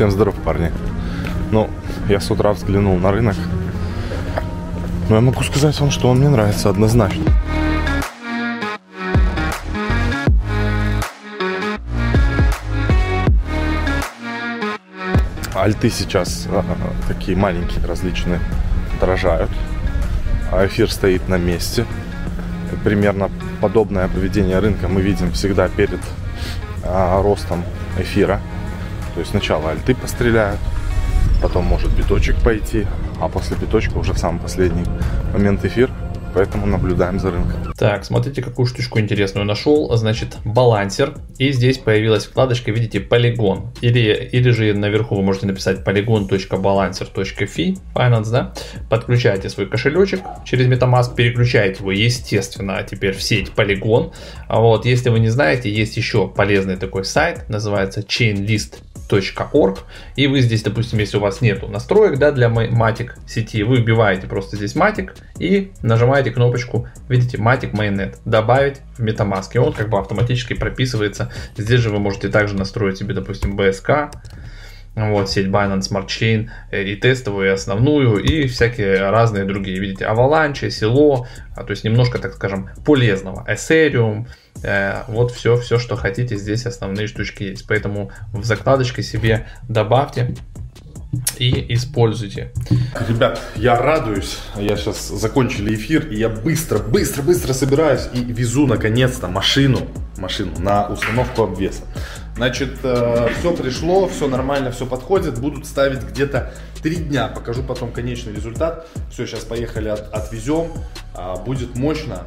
Всем здоров, парни. Ну, я с утра взглянул на рынок. Но я могу сказать вам, что он мне нравится однозначно. Альты сейчас а, такие маленькие, различные, дорожают. А эфир стоит на месте. Примерно подобное поведение рынка мы видим всегда перед а, ростом эфира. То есть сначала альты постреляют, потом может биточек пойти, а после биточка уже в самый последний момент эфир поэтому наблюдаем за рынком. Так, смотрите, какую штучку интересную нашел. Значит, балансер. И здесь появилась вкладочка, видите, полигон. Или, или же наверху вы можете написать polygon.balancer.fi, Finance, да? Подключаете свой кошелечек через MetaMask, переключаете его, естественно, теперь в сеть полигон. А вот, если вы не знаете, есть еще полезный такой сайт, называется Chainlist matic.org, и вы здесь, допустим, если у вас нету настроек да, для Matic сети, вы вбиваете просто здесь Matic и нажимаете кнопочку, видите, Matic Mainnet, добавить в MetaMask, и он как бы автоматически прописывается. Здесь же вы можете также настроить себе, допустим, BSK, вот, сеть Binance Smart Chain э, и тестовую, и основную, и всякие разные другие. Видите, Avalanche, Silo, а, то есть немножко, так скажем, полезного. Ethereum, э, вот все, все, что хотите, здесь основные штучки есть. Поэтому в закладочке себе добавьте и используйте. Ребят, я радуюсь. Я сейчас закончили эфир, и я быстро, быстро, быстро собираюсь и везу наконец-то машину, машину на установку обвеса. Значит, э, все пришло, все нормально, все подходит. Будут ставить где-то три дня. Покажу потом конечный результат. Все, сейчас поехали, от, отвезем. А, будет мощно.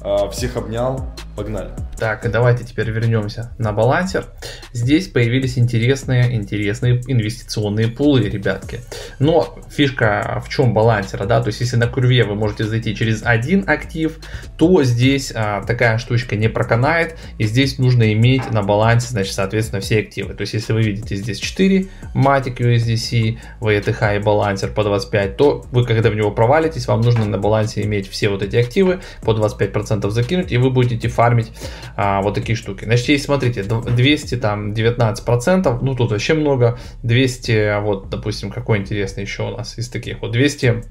А, всех обнял. Погнали. Так, давайте теперь вернемся на балансер. Здесь появились интересные, интересные инвестиционные пулы, ребятки. Но фишка в чем балансера, да, то есть если на курве вы можете зайти через один актив, то здесь а, такая штучка не проканает, и здесь нужно иметь на балансе, значит, соответственно, все активы. То есть если вы видите здесь 4 Matic USDC, VTH и балансер по 25, то вы когда в него провалитесь, вам нужно на балансе иметь все вот эти активы, по 25% закинуть, и вы будете фармить а, вот такие штуки. Значит, если смотрите, 200 там 19 процентов, ну тут вообще много, 200, вот, допустим, какой интересный еще у нас из таких, вот 200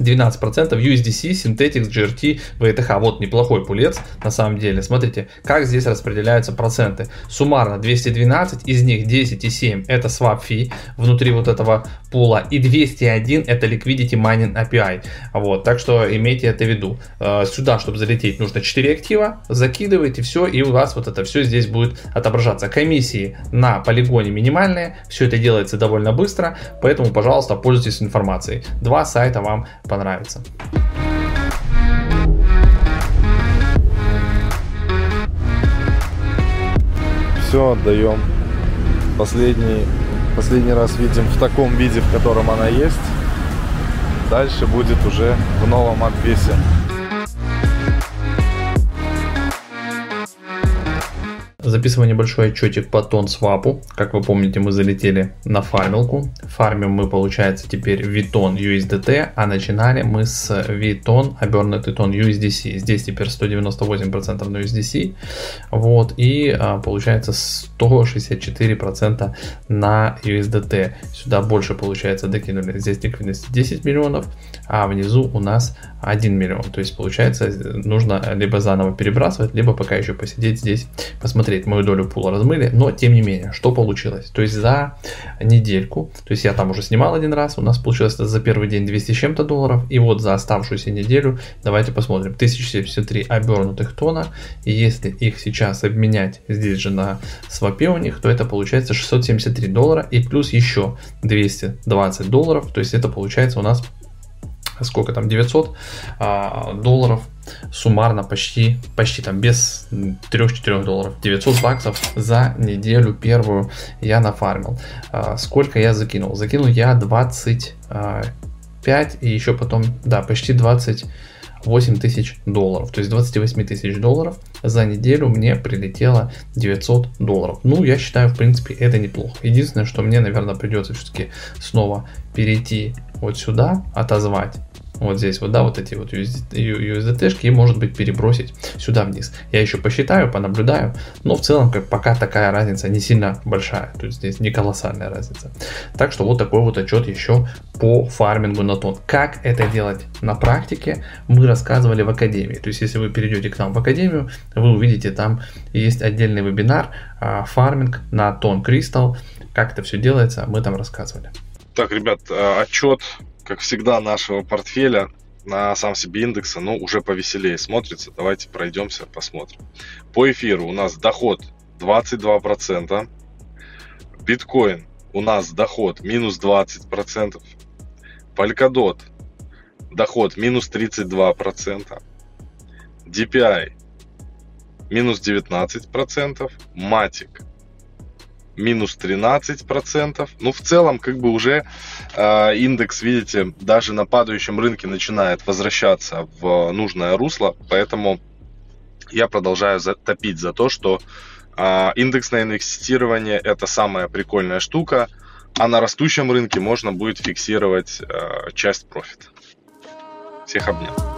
12% USDC, Synthetics, GRT, VTH. Вот неплохой пулец на самом деле. Смотрите, как здесь распределяются проценты. Суммарно 212, из них 10,7 это swap fee внутри вот этого пула. И 201 это liquidity mining API. Вот, так что имейте это в виду. Э, сюда, чтобы залететь, нужно 4 актива. Закидываете все, и у вас вот это все здесь будет отображаться. Комиссии на полигоне минимальные. Все это делается довольно быстро. Поэтому, пожалуйста, пользуйтесь информацией. Два сайта вам понравится. Все отдаем. Последний, последний раз видим в таком виде, в котором она есть. Дальше будет уже в новом обвесе. Записываю небольшой отчетик по тон свапу. Как вы помните, мы залетели на фармилку. Фармим мы, получается, теперь Viton USDT, а начинали мы с Viton, обернутый тон USDC. Здесь теперь 198% на USDC. Вот, и а, получается 164% на USDT. Сюда больше, получается, докинули. Здесь ликвидность 10 миллионов, а внизу у нас 1 миллион. То есть, получается, нужно либо заново перебрасывать, либо пока еще посидеть здесь, посмотреть посмотреть, мою долю пула размыли, но тем не менее, что получилось? То есть за недельку, то есть я там уже снимал один раз, у нас получилось за первый день 200 с чем-то долларов, и вот за оставшуюся неделю, давайте посмотрим, 1073 обернутых тона, и если их сейчас обменять здесь же на свопе у них, то это получается 673 доллара, и плюс еще 220 долларов, то есть это получается у нас сколько там, 900 а, долларов суммарно почти, почти там без 3-4 долларов, 900 баксов за неделю первую я нафармил. А, сколько я закинул? Закинул я 25 а, и еще потом, да, почти 20 8 тысяч долларов. То есть 28 тысяч долларов за неделю мне прилетело 900 долларов. Ну, я считаю, в принципе, это неплохо. Единственное, что мне, наверное, придется все-таки снова перейти вот сюда, отозвать вот здесь вот, да, вот эти вот USDT-шки и, может быть, перебросить сюда вниз. Я еще посчитаю, понаблюдаю, но в целом, как пока такая разница не сильно большая, то есть здесь не колоссальная разница. Так что вот такой вот отчет еще по фармингу на тон. Как это делать на практике, мы рассказывали в Академии. То есть, если вы перейдете к нам в Академию, вы увидите, там есть отдельный вебинар а, фарминг на тон кристалл. Как это все делается, мы там рассказывали. Так, ребят, а, отчет, как всегда, нашего портфеля на сам себе индекса, ну, уже повеселее смотрится. Давайте пройдемся, посмотрим. По эфиру у нас доход 22%. Биткоин у нас доход минус 20%. Polkadot доход минус 32%. DPI минус 19%. Matic минус 13%. Ну, в целом, как бы уже э, индекс, видите, даже на падающем рынке начинает возвращаться в нужное русло, поэтому я продолжаю топить за то, что э, индексное инвестирование это самая прикольная штука, а на растущем рынке можно будет фиксировать э, часть профита. Всех обнял.